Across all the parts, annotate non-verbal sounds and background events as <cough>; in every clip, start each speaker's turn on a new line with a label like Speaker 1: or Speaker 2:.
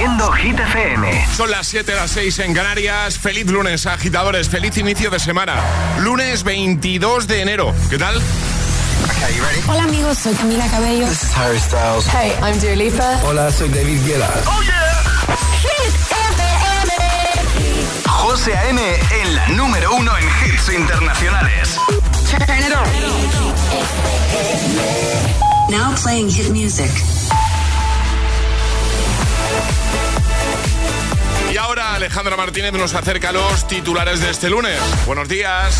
Speaker 1: Haciendo Hit FM.
Speaker 2: Son las 7, las 6 en Canarias. Feliz lunes, agitadores. Feliz inicio de semana. Lunes 22 de enero. ¿Qué tal?
Speaker 3: Hola amigos, soy Camila Cabello.
Speaker 4: This is Harry Styles.
Speaker 3: Hey, I'm Dua Lipa.
Speaker 5: Hola, soy David Guetta.
Speaker 1: Oh yeah.
Speaker 3: Hit FM.
Speaker 1: José A.M. en la número uno en hits internacionales.
Speaker 3: Turn it on.
Speaker 6: Now playing hit music.
Speaker 2: Y ahora Alejandra Martínez nos acerca a los titulares de este lunes. Buenos días.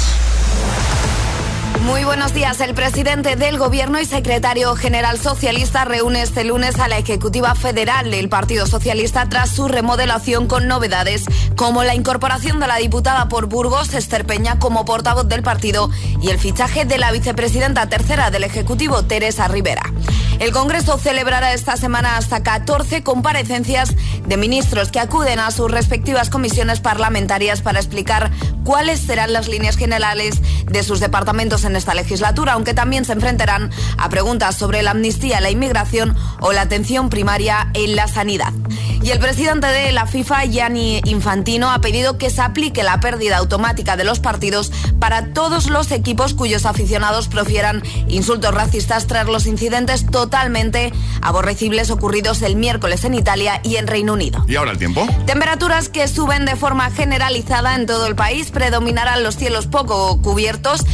Speaker 7: Muy buenos días. El presidente del Gobierno y secretario general socialista reúne este lunes a la Ejecutiva Federal del Partido Socialista tras su remodelación con novedades como la incorporación de la diputada por Burgos, Esther Peña, como portavoz del partido y el fichaje de la vicepresidenta tercera del Ejecutivo, Teresa Rivera. El Congreso celebrará esta semana hasta 14 comparecencias de ministros que acuden a sus respectivas comisiones parlamentarias para explicar cuáles serán las líneas generales de sus departamentos en esta legislatura, aunque también se enfrentarán a preguntas sobre la amnistía, la inmigración o la atención primaria en la sanidad. Y el presidente de la FIFA, Gianni Infantino, ha pedido que se aplique la pérdida automática de los partidos para todos los equipos cuyos aficionados profieran insultos racistas tras los incidentes totalmente aborrecibles ocurridos el miércoles en Italia y en Reino Unido.
Speaker 2: ¿Y ahora el tiempo?
Speaker 7: Temperaturas que suben de forma generalizada en todo el país, predominarán los cielos poco cubiertos,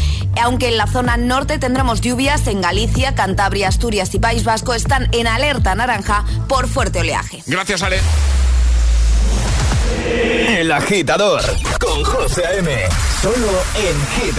Speaker 7: aunque en la zona norte tendremos lluvias en Galicia, Cantabria, Asturias y País Vasco están en alerta naranja por fuerte oleaje.
Speaker 2: Gracias, Ale.
Speaker 1: El agitador con José A.M. Solo en Hit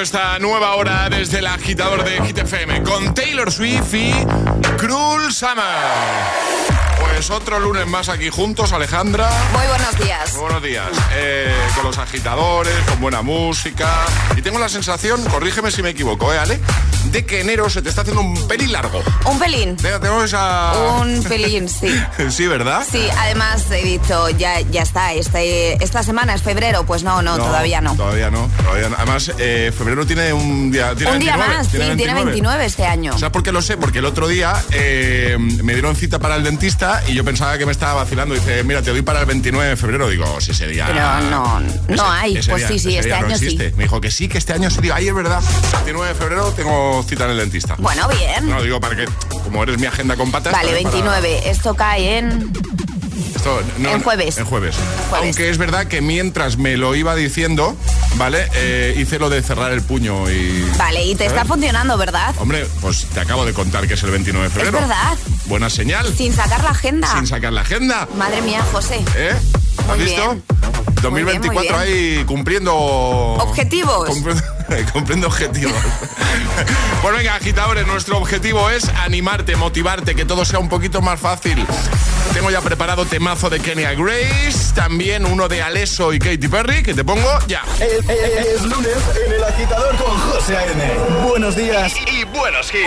Speaker 2: Esta nueva hora desde el agitador de Hit FM con Taylor Swift y Cruel Summer. Pues otro lunes más aquí juntos, Alejandra.
Speaker 7: Muy buenos días.
Speaker 2: Muy buenos días. Eh, con los agitadores, con buena música. Y tengo la sensación, corrígeme si me equivoco, ¿eh, Ale?
Speaker 8: De que enero se te está haciendo un pelín largo.
Speaker 7: Un pelín.
Speaker 8: Venga, tenemos esa...
Speaker 7: Un pelín, sí. <laughs>
Speaker 8: sí, ¿verdad?
Speaker 7: Sí, además he dicho, ya, ya está, este, esta semana es febrero, pues no, no, todavía no.
Speaker 8: Todavía no, todavía no. Además, eh, febrero tiene un día... Tiene
Speaker 7: Un día
Speaker 8: 29,
Speaker 7: más, sí, tiene 29 este año.
Speaker 8: ¿Sabes por qué lo sé? Porque el otro día eh, me dieron cita para el dentista y yo pensaba que me estaba vacilando. Dice, mira, te doy para el 29 de febrero. Digo, si ese día...
Speaker 7: Pero no, no hay. Pues sí, sí, este
Speaker 8: no
Speaker 7: año sí.
Speaker 8: Me dijo que sí, que este año sí. Digo, ay, es verdad. 29 de febrero tengo cita en el dentista.
Speaker 7: Bueno, bien.
Speaker 8: No, digo, para que, como eres mi agenda con patas...
Speaker 7: Vale,
Speaker 8: también para-
Speaker 7: 29. Esto cae en...
Speaker 8: Esto, no,
Speaker 7: En jueves.
Speaker 8: En jueves.
Speaker 7: Jueves.
Speaker 8: Aunque es verdad que mientras me lo iba diciendo, ¿vale? Eh, hice lo de cerrar el puño y...
Speaker 7: Vale, y te está funcionando, ¿verdad?
Speaker 8: Hombre, pues te acabo de contar que es el 29 de
Speaker 7: Es
Speaker 8: febrero.
Speaker 7: verdad.
Speaker 8: Buena señal.
Speaker 7: Sin sacar la agenda.
Speaker 8: Sin sacar la agenda.
Speaker 7: Madre mía, José.
Speaker 8: ¿Eh? ¿Has
Speaker 7: Muy
Speaker 8: visto?
Speaker 7: bien. Muy
Speaker 8: 2024
Speaker 7: bien, muy
Speaker 8: ahí cumpliendo...
Speaker 7: Objetivos.
Speaker 8: Cumpliendo, <laughs> cumpliendo objetivos. <laughs> pues venga, agitadores, nuestro objetivo es animarte, motivarte, que todo sea un poquito más fácil. Tengo ya preparado temazo de Kenya Grace, también uno de Alesso y Katy Perry, que te pongo ya.
Speaker 4: Es, es- es lunes en el agitador con José A.M. Buenos días.
Speaker 8: Y, y buenos hits.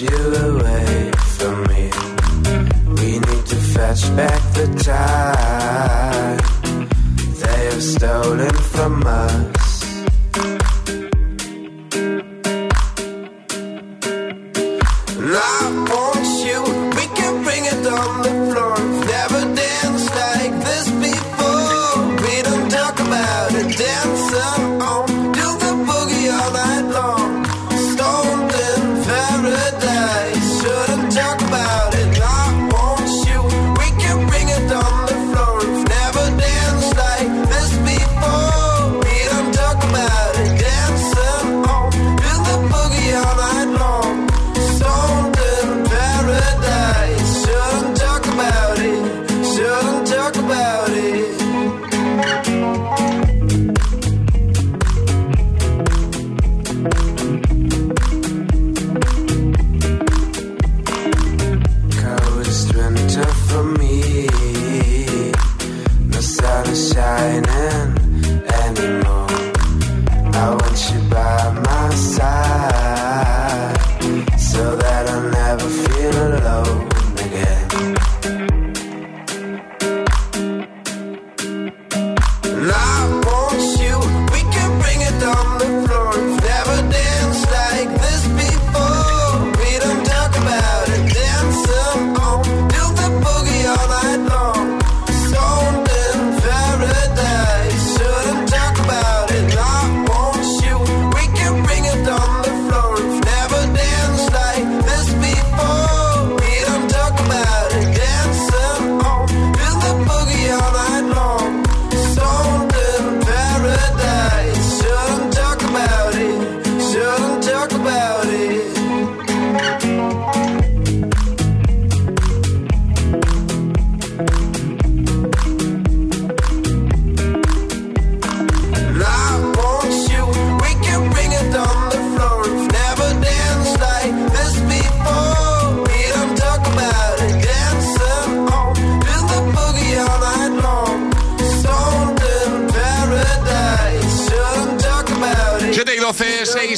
Speaker 9: You away from me. We need to fetch back the time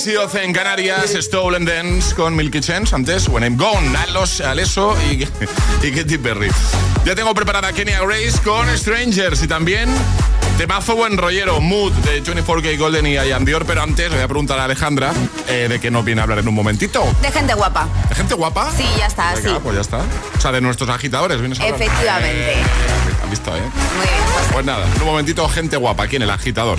Speaker 2: 6 en Canarias, Stolen Dance con Milky Chance, antes When I'm Gone, Alos, Aleso y, <laughs> y Katy Ya tengo preparada Kenya Grace con Strangers y también Temazo buen rollero, Mood de 24K Golden y Ian pero antes voy a preguntar a Alejandra eh, de qué nos viene a hablar en un momentito.
Speaker 7: De gente guapa.
Speaker 2: ¿De gente guapa?
Speaker 7: Sí, ya está, sí.
Speaker 2: pues ya está. O sea, de nuestros agitadores, ¿vienes a?
Speaker 7: Efectivamente.
Speaker 2: Eh, visto. Eh.
Speaker 7: Muy bien. Pues.
Speaker 2: pues nada, en un momentito, gente guapa aquí en el agitador.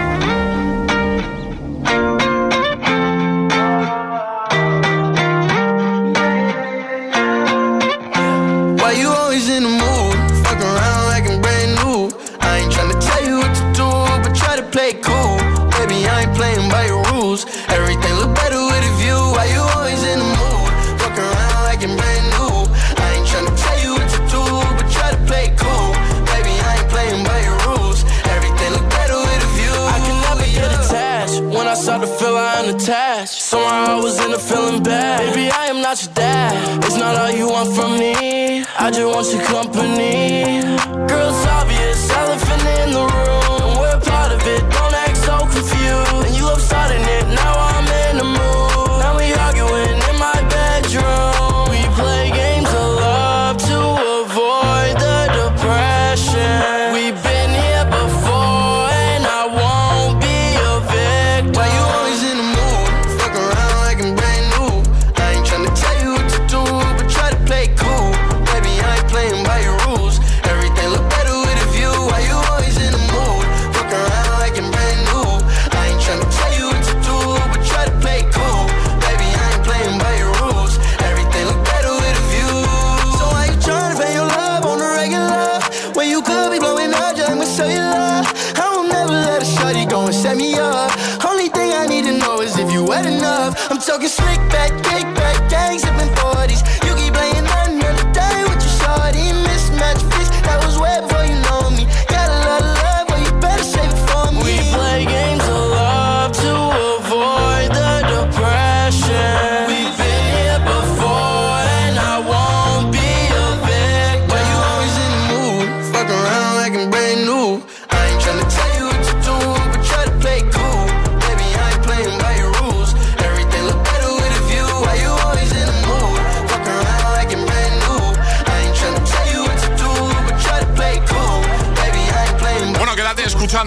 Speaker 10: It's not all you want from me. I just want your company. Girl, it's obvious.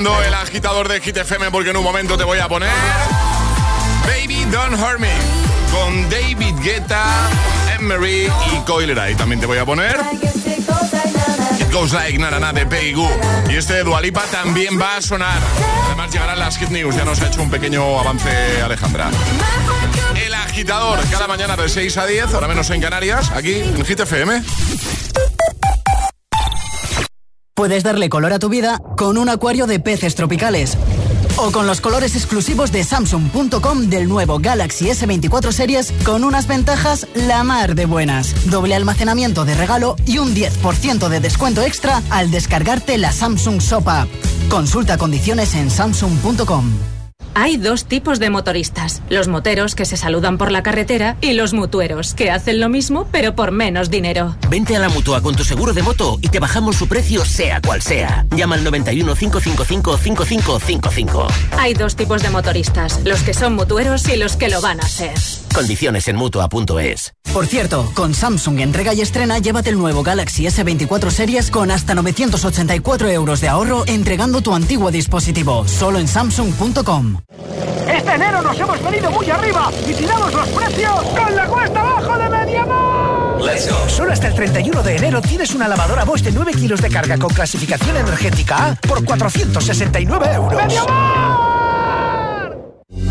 Speaker 2: El agitador de Hit FM porque en un momento te voy a poner Baby Don't Hurt Me con David Guetta, Emery y Coileray. También te voy a poner It Goes Like Na Na Na de Goo. Y este de Dualipa también va a sonar. Además llegarán las Hit News. Ya nos ha hecho un pequeño avance Alejandra. El agitador cada mañana de 6 a 10, ahora menos en Canarias, aquí en Hit FM.
Speaker 11: Puedes darle color a tu vida con un acuario de peces tropicales. O con los colores exclusivos de Samsung.com del nuevo Galaxy S24 Series con unas ventajas la mar de buenas. Doble almacenamiento de regalo y un 10% de descuento extra al descargarte la Samsung Shop App. Consulta condiciones en Samsung.com.
Speaker 1: Hay dos tipos de motoristas, los moteros que se saludan por la carretera y los mutueros que hacen lo mismo pero por menos dinero.
Speaker 12: Vente a la mutua con tu seguro de moto y te bajamos su precio sea cual sea. Llama al 91 555 5555.
Speaker 1: Hay dos tipos de motoristas, los que son mutueros y los que lo van a ser.
Speaker 12: Condiciones en mutua.es.
Speaker 11: Por cierto, con Samsung entrega y estrena, llévate el nuevo Galaxy S24 Series con hasta 984 euros de ahorro entregando tu antiguo dispositivo, solo en Samsung.com.
Speaker 13: Este enero nos hemos venido muy arriba y tiramos los precios con la cuesta abajo de Mediamar.
Speaker 14: Let's go. Solo hasta el 31 de enero tienes una lavadora Bosch de 9 kilos de carga con clasificación energética A por 469 euros.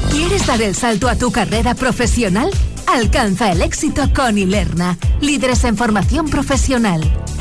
Speaker 15: ¿Quieres dar el salto a tu carrera profesional? Alcanza el éxito con Ilerna, líderes en formación profesional.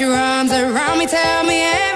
Speaker 16: Your arms around me, tell me everything's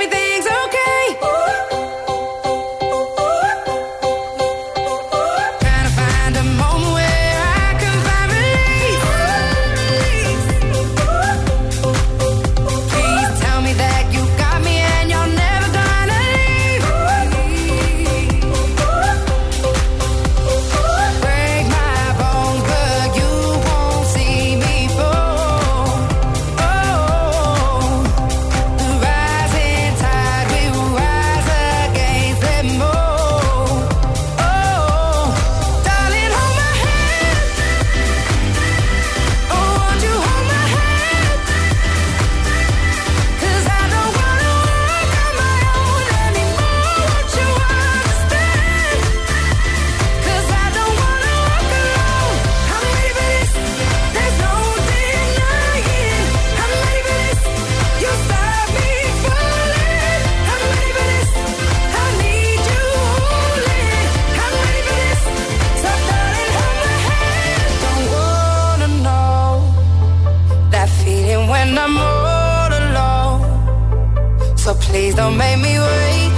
Speaker 16: please don't make me wait.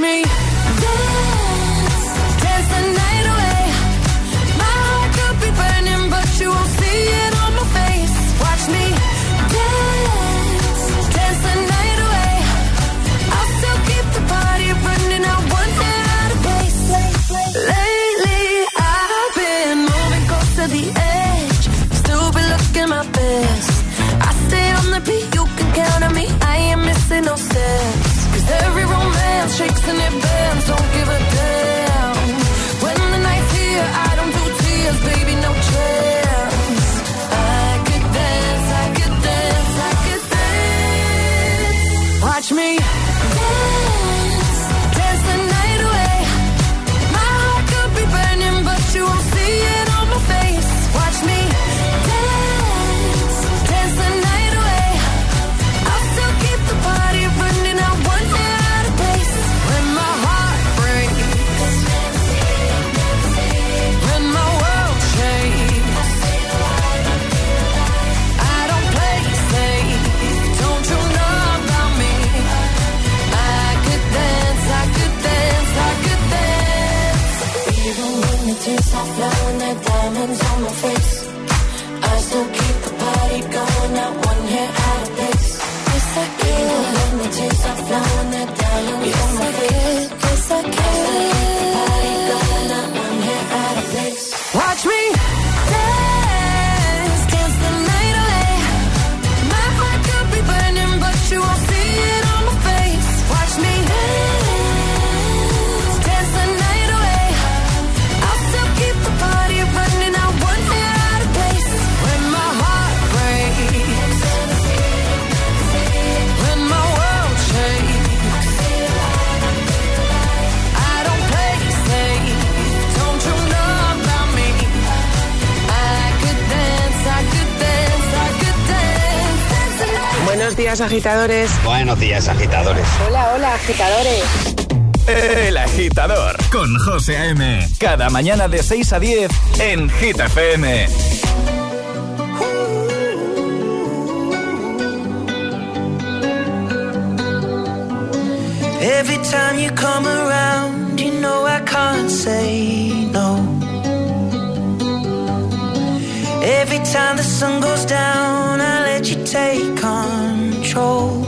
Speaker 16: me
Speaker 17: días, agitadores.
Speaker 18: Buenos días, agitadores.
Speaker 17: Hola, hola, agitadores.
Speaker 1: El agitador con José A.M. Cada mañana de 6 a 10 en Gita FM.
Speaker 5: Every time you come around, you know I can't say no. Every time the sun goes down, I let you take on. control.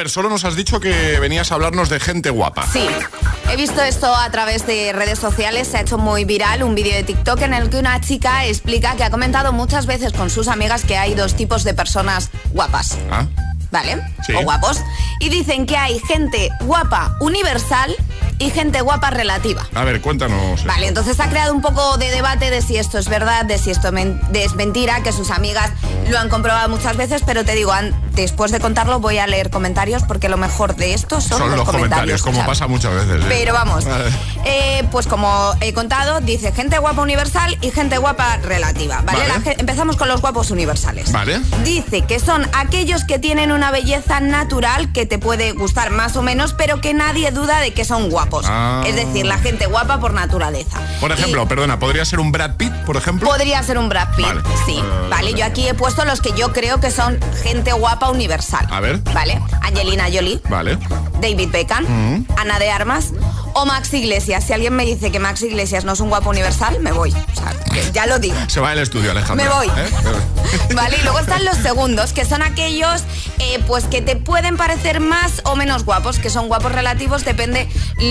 Speaker 2: Ver, solo nos has dicho que venías a hablarnos de gente guapa.
Speaker 7: Sí, he visto esto a través de redes sociales, se ha hecho muy viral un vídeo de TikTok en el que una chica explica que ha comentado muchas veces con sus amigas que hay dos tipos de personas guapas.
Speaker 2: Ah,
Speaker 7: ¿Vale?
Speaker 2: Sí.
Speaker 7: O guapos. Y dicen que hay gente guapa universal y gente guapa relativa.
Speaker 2: A ver, cuéntanos.
Speaker 7: Vale, entonces ha creado un poco de debate de si esto es verdad, de si esto men- es mentira, que sus amigas lo han comprobado muchas veces, pero te digo, an- después de contarlo voy a leer comentarios porque lo mejor de esto son,
Speaker 2: Son los comentarios, como pasa muchas veces. ¿eh?
Speaker 7: Pero vamos,
Speaker 2: Vale.
Speaker 7: eh, pues como he contado, dice gente guapa universal y gente guapa relativa, ¿vale?
Speaker 2: Vale.
Speaker 7: La ge- empezamos con los guapos universales.
Speaker 2: Vale.
Speaker 7: Dice que son aquellos que tienen una belleza natural que te puede gustar más o menos, pero que nadie duda de que son guapos.
Speaker 2: Ah.
Speaker 7: Es decir, la gente guapa por naturaleza.
Speaker 2: Por ejemplo, perdona, ¿podría ser un Brad Pitt, por ejemplo?
Speaker 7: Podría ser un Brad Pitt,
Speaker 2: Vale.
Speaker 7: sí. Vale, yo aquí he puesto los que yo creo que son gente guapa universal.
Speaker 2: A ver.
Speaker 7: Vale, Angelina Jolie,
Speaker 2: Vale.
Speaker 7: David Beckham,
Speaker 2: Mm.
Speaker 7: Ana de Armas o Max Iglesias. Si alguien me dice que Max Iglesias no es un guapo universal, me voy. O sea, ya lo digo.
Speaker 2: Se va del estudio, Alejandra.
Speaker 7: Me voy.
Speaker 2: ¿eh? Me voy. <laughs>
Speaker 7: Vale, y luego están los segundos, que son aquellos eh, pues que te pueden parecer más o menos guapos, que son guapos relativos, depende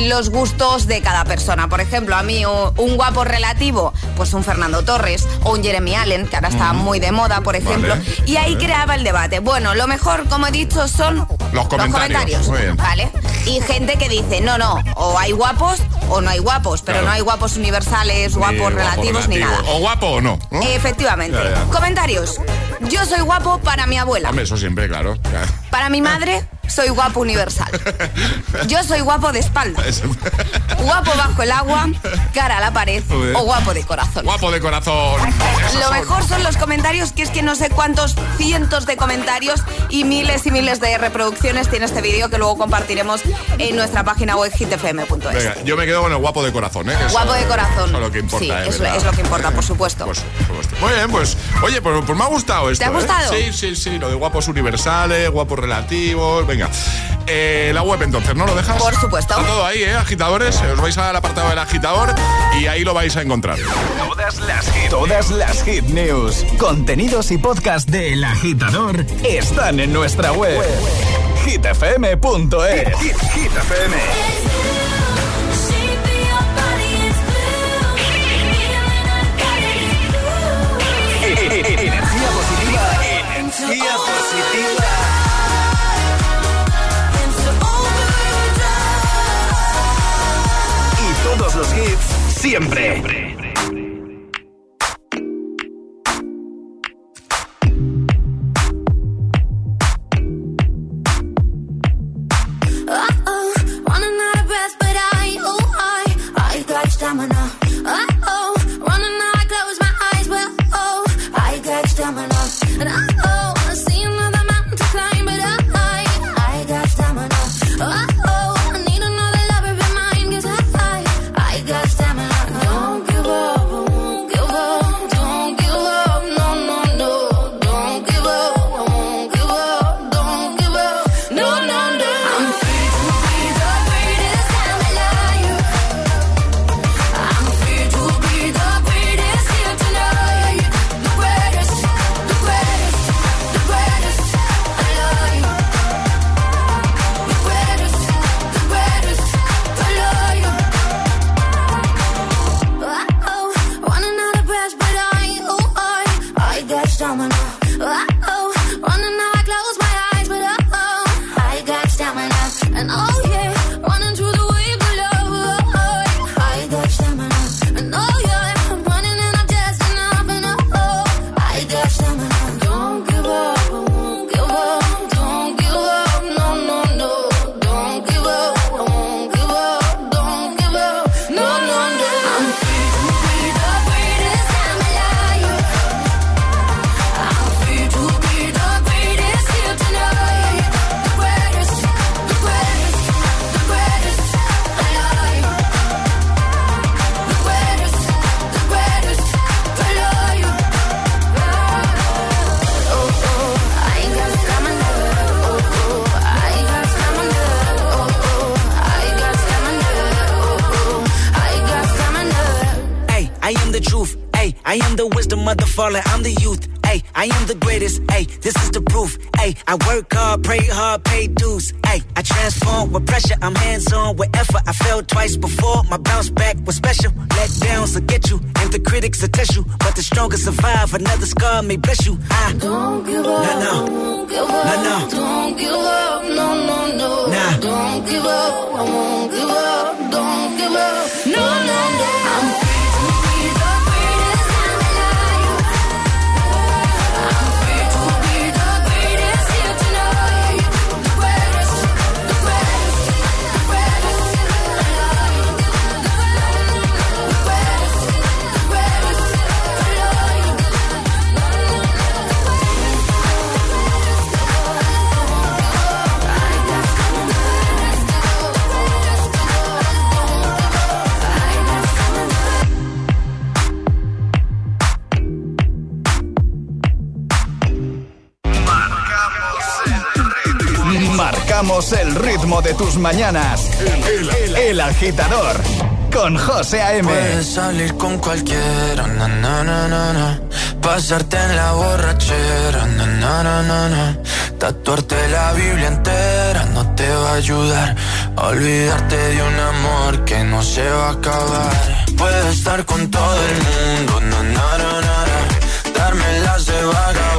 Speaker 7: los gustos de cada persona. Por ejemplo, a mí un guapo relativo, pues un Fernando Torres o un Jeremy Allen, que ahora está muy de moda, por ejemplo.
Speaker 2: Vale,
Speaker 7: y ahí
Speaker 2: vale.
Speaker 7: creaba el debate. Bueno, lo mejor, como he dicho, son
Speaker 2: Los comentarios.
Speaker 7: ¿Vale? Y gente que dice, no, no, o hay guapos o no hay guapos, pero
Speaker 2: Claro.
Speaker 7: no hay guapos universales,
Speaker 2: Ni
Speaker 7: guapos relativos ni nada.
Speaker 2: O guapo o no. ¿no?
Speaker 7: Efectivamente.
Speaker 2: Ya, ya.
Speaker 7: Comentarios. Yo soy guapo para mi abuela.
Speaker 2: Hombre, eso siempre, claro.
Speaker 7: Para mi madre, soy guapo universal. Yo soy guapo de espalda.
Speaker 2: Es-
Speaker 7: Guapo bajo el agua, cara a la pared o guapo de corazón.
Speaker 2: Guapo de corazón.
Speaker 7: Lo mejor son los comentarios, que es que no sé cuántos cientos de comentarios y miles y miles de reproducciones tiene este vídeo que luego compartiremos en nuestra página web hitfm.es.
Speaker 2: Yo me quedo con el guapo de corazón, ¿eh?
Speaker 7: Guapo de corazón.
Speaker 2: Eso es lo que importa,
Speaker 7: Sí,
Speaker 2: ¿eh?
Speaker 7: es, lo-
Speaker 2: ¿verdad?
Speaker 7: es lo que importa, por supuesto.
Speaker 2: Pues, por supuesto. Muy bien, pues, oye, pues, pues me ha gustado esto.
Speaker 7: ha
Speaker 2: ¿eh?
Speaker 7: gustado?
Speaker 2: Sí, sí, sí, lo de guapos universales, guapos relativos, venga. Eh, la web entonces, ¿no lo dejas?
Speaker 7: Por supuesto.
Speaker 2: Está todo ahí, ¿eh? Agitadores, os vais al apartado del agitador y ahí lo vais a encontrar.
Speaker 1: Todas las hit, todas las hit news, contenidos y podcast del agitador están en nuestra web. hitfm.es. Hit, Hit FM. Energía positiva, energía positiva. Los hits siempre.
Speaker 8: Uh-oh,
Speaker 18: fallen. I'm the youth. Ay, I am the greatest. Ay, this is the proof. Ay, I work hard, pray hard, pay dues. Ay, I transform with pressure. I'm hands on with effort. I fell twice before. My bounce back was special. Let downs will get you, and the critics will test you. But the strongest survive. Another scar may bless you. I
Speaker 8: Don't give up.
Speaker 18: No, no.
Speaker 8: Don't give up.
Speaker 18: No, no.
Speaker 8: Don't give up. No, no, no.
Speaker 18: Nah.
Speaker 8: Don't give up. I won't give up. Don't give up.
Speaker 19: El ritmo de tus mañanas. El, agitador con José A.M.
Speaker 20: Puedes salir con cualquiera, na, na, na, na, na. Pasarte en la borrachera, na, na, na, na, na. Tatuarte la Biblia entera no te va a ayudar. Olvidarte de un amor que no se va a acabar. Puedes estar con todo el mundo. Darme las de vagabundo,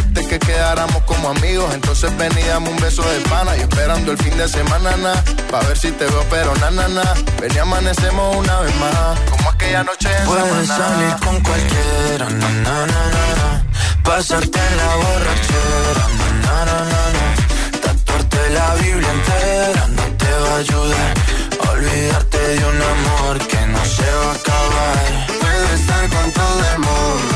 Speaker 20: que quedáramos como amigos, entonces ven y dame un beso de pana. Y esperando el fin de semana, na, pa' ver si te veo, pero na, na, na. Ven y amanecemos una vez más, como aquella noche en Puedes salir con cualquiera, na, na, na, na. Pasarte en la borrachera, na, na, na, na. Tatuarte la Biblia entera no te va a ayudar. Olvidarte de un amor que no se va a acabar.
Speaker 9: Puedo estar con todo el mundo,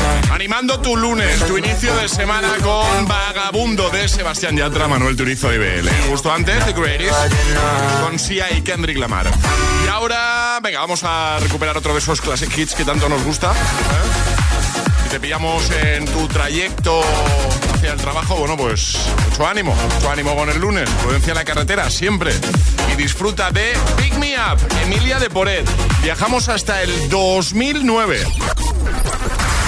Speaker 2: Animando tu lunes, tu inicio de semana con Vagabundo de Sebastián Yatra, Manuel Turizo y BL. Justo antes de Greatest con Sia y Kendrick Lamar. Y ahora, venga, vamos a recuperar otro de esos classic hits que tanto nos gusta. ¿eh? Te pillamos en tu trayecto hacia el trabajo, bueno, pues mucho ánimo, mucho ánimo con el lunes. Prudencia en la carretera, siempre. Y disfruta de Pick Me Up, Emilia de Poret. Viajamos hasta el 2009.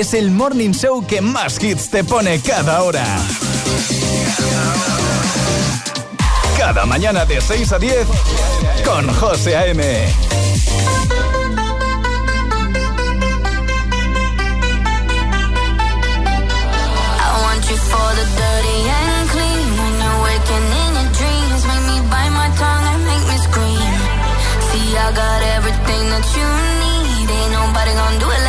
Speaker 1: es el morning show que más hits te pone cada hora. Cada mañana de 6 a 10 con José A.M.
Speaker 8: I got everything that you need. Ain't nobody gonna do it like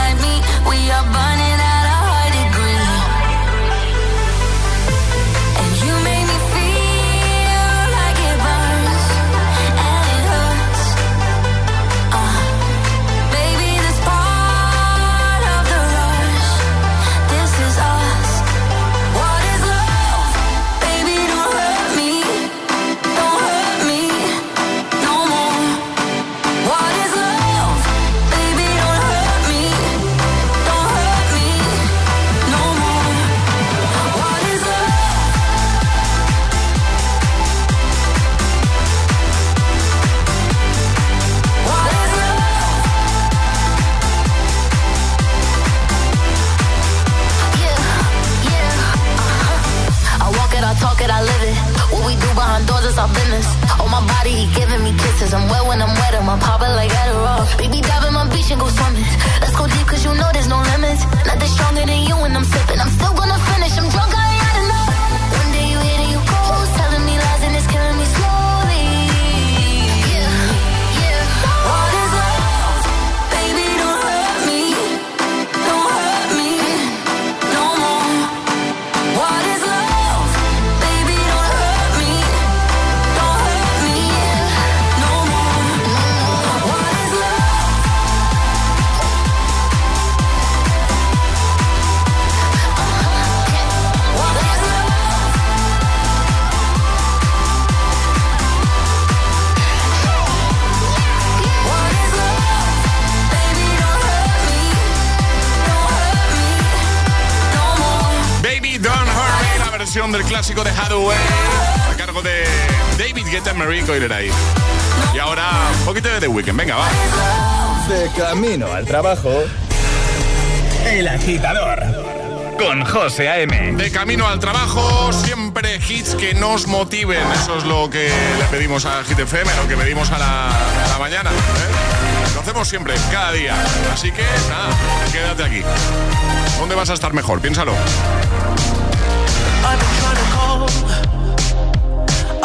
Speaker 8: I'm popping like Adderall. Baby, dive in my beach and go swimming. Let's go deep, cause you know there's no limits. Nothing stronger than you when I'm sipping.
Speaker 2: Del clásico de Hathaway, a cargo de David Guetta, Marie Coileray. Y ahora, un poquito de The Weeknd, venga, va.
Speaker 1: De camino al trabajo, El Agitador con José A.M.
Speaker 2: De camino al trabajo, siempre hits que nos motiven. Eso es lo que le pedimos a Hit FM, lo que pedimos a la, a la mañana. ¿eh? Lo hacemos siempre, cada día. Así que, nada, quédate aquí. ¿Dónde vas a estar mejor? Piénsalo.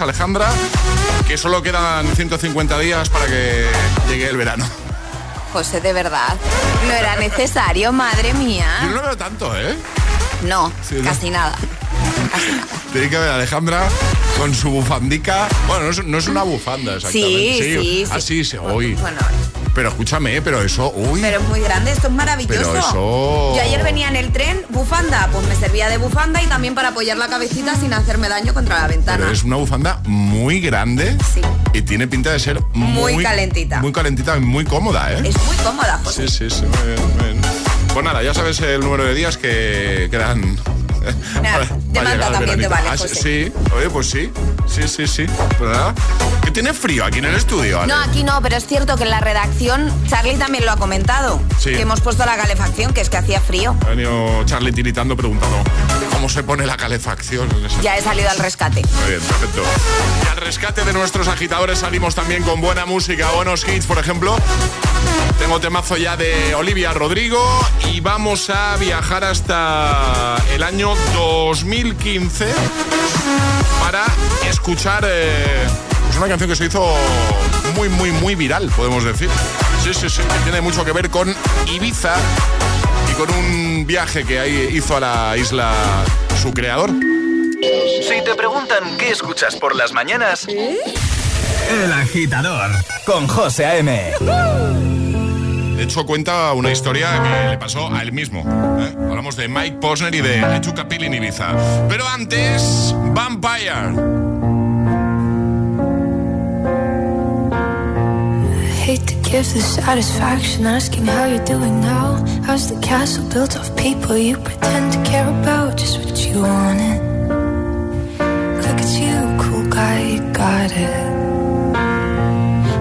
Speaker 2: Alejandra, que solo quedan 150 días para que llegue el verano.
Speaker 7: José, de verdad. No era necesario, madre
Speaker 2: Yo
Speaker 7: mía.
Speaker 2: no lo veo tanto, ¿eh?
Speaker 7: No,
Speaker 2: Sí, ¿no?
Speaker 7: casi nada.
Speaker 2: Tiene que ver a Alejandra con su bufandica. Bueno, no es, no es una bufanda exactamente.
Speaker 7: Sí, sí,
Speaker 2: Así se.
Speaker 7: Bueno,
Speaker 2: Pero escúchame, pero eso, uy.
Speaker 7: pero es muy grande, esto es maravilloso.
Speaker 2: Pero eso-
Speaker 7: Yo ayer venía en el tren, bufanda, pues me servía de bufanda y también para apoyar la cabecita sin hacerme daño contra la ventana.
Speaker 2: Pero es una bufanda muy grande y tiene pinta de ser muy,
Speaker 7: Muy calentita.
Speaker 2: Muy calentita y muy cómoda, ¿eh?
Speaker 7: Es muy cómoda, José.
Speaker 2: Sí, sí, sí. muy bien, muy bien. Pues nada, ya sabes el número de días que quedan. Llegar al
Speaker 7: también te vale,
Speaker 2: Ah,
Speaker 7: José.
Speaker 2: sí, oye, pues sí. Sí, sí, sí. Nada. Que tiene frío aquí en el estudio, ¿vale?
Speaker 7: No, aquí no, pero es cierto que en la redacción Charlie también lo ha comentado.
Speaker 2: Sí.
Speaker 7: Que hemos puesto la calefacción, que es que hacía frío.
Speaker 2: Ha venido Charlie tiritando preguntando cómo se pone la calefacción.
Speaker 7: Ya he salido al rescate.
Speaker 2: Muy bien, perfecto. Y al rescate de nuestros agitadores salimos también con buena música, buenos hits, por ejemplo. Tengo temazo ya de Olivia Rodrigo y vamos a viajar hasta el año 2015 para escuchar eh, pues una canción que se hizo muy, muy, muy viral, podemos decir. Sí, sí, sí, que tiene mucho que ver con Ibiza y con un viaje que ahí hizo a la isla su creador.
Speaker 1: Si te preguntan qué escuchas por las mañanas, El Agitador con José A.M.
Speaker 2: De hecho, cuenta una historia que le pasó a él mismo. ¿eh? Hablamos de Mike Posner y de I Took a Pill in Ibiza. Pero antes, Vampire.
Speaker 21: hate to give the satisfaction asking how you're doing now. How's the castle built of people you pretend to care about? Just what you wanted. Look at you, cool guy, you got it.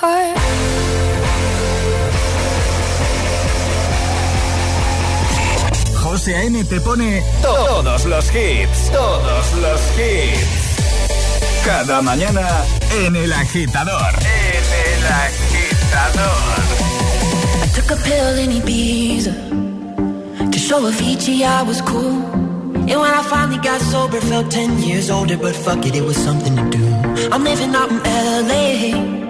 Speaker 21: Vampire.
Speaker 19: José A.M. te pone todos los hits, todos los hits. Cada mañana en El Agitador. En El Agitador.
Speaker 5: I took a pill in Ibiza to show Avicii I was cool. And when I finally got sober, felt 10 years older, but fuck it, it was something to do. I'm living out in LA.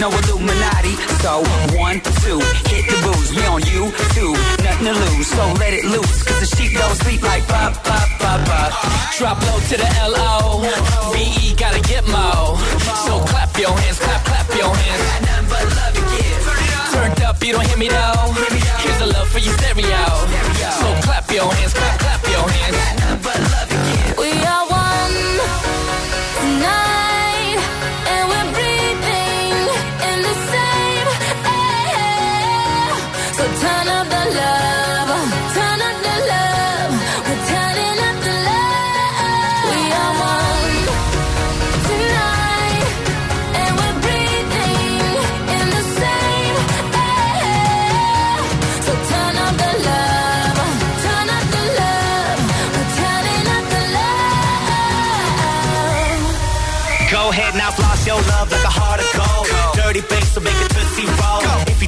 Speaker 22: no Illuminati. So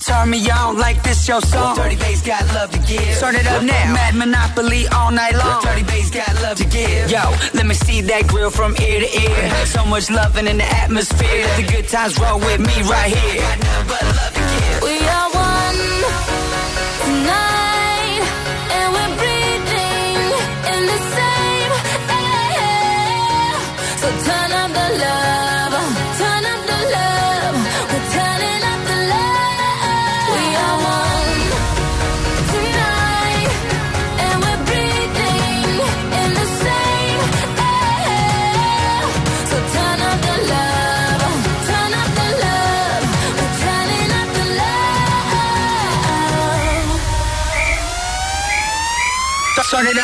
Speaker 22: Turn me on like this your song. Dirty bass got love to give. Turn it up now. Mad Monopoly all night long. Dirty bass got love to give. Yo, let me see that grill from ear to ear. So much loving in the atmosphere. Let the good times roll with me right here.
Speaker 8: We are one tonight. Turn
Speaker 22: it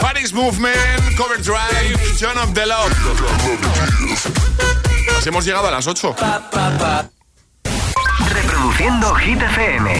Speaker 2: Paris Movement, Cover Drive, John of the Love. Hemos llegado a las 8.
Speaker 1: Reproduciendo Hit FM.